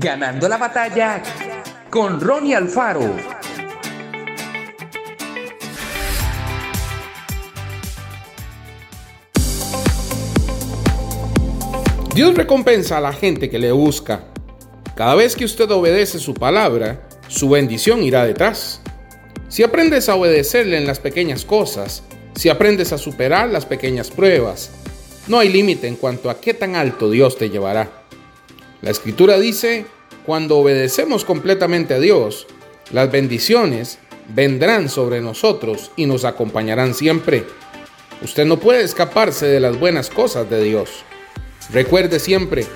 Ganando la batalla con Ronnie Alfaro. Dios recompensa a la gente que le busca. Cada vez que usted obedece su palabra, su bendición irá detrás. Si aprendes a obedecerle en las pequeñas cosas, si aprendes a superar las pequeñas pruebas, no hay límite en cuanto a qué tan alto Dios te llevará. La escritura dice, cuando obedecemos completamente a Dios, las bendiciones vendrán sobre nosotros y nos acompañarán siempre. Usted no puede escaparse de las buenas cosas de Dios. Recuerde siempre,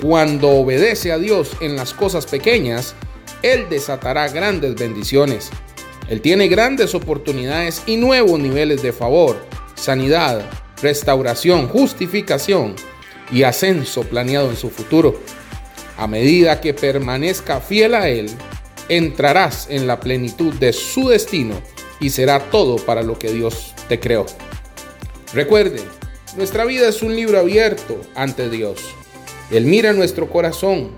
cuando obedece a Dios en las cosas pequeñas, Él desatará grandes bendiciones. Él tiene grandes oportunidades y nuevos niveles de favor, sanidad, restauración, justificación y ascenso planeado en su futuro. A medida que permanezca fiel a Él, entrarás en la plenitud de su destino y será todo para lo que Dios te creó. Recuerde, nuestra vida es un libro abierto ante Dios. Él mira nuestro corazón.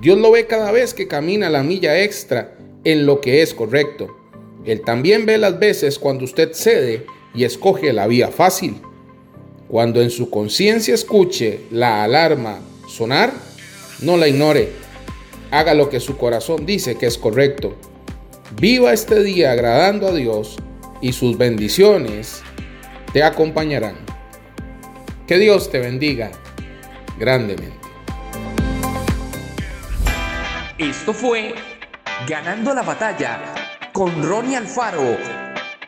Dios lo ve cada vez que camina la milla extra en lo que es correcto. Él también ve las veces cuando usted cede y escoge la vía fácil. Cuando en su conciencia escuche la alarma sonar, no la ignore. Haga lo que su corazón dice que es correcto. Viva este día agradando a Dios y sus bendiciones te acompañarán. Que Dios te bendiga grandemente. Esto fue Ganando la batalla con Ronnie Alfaro.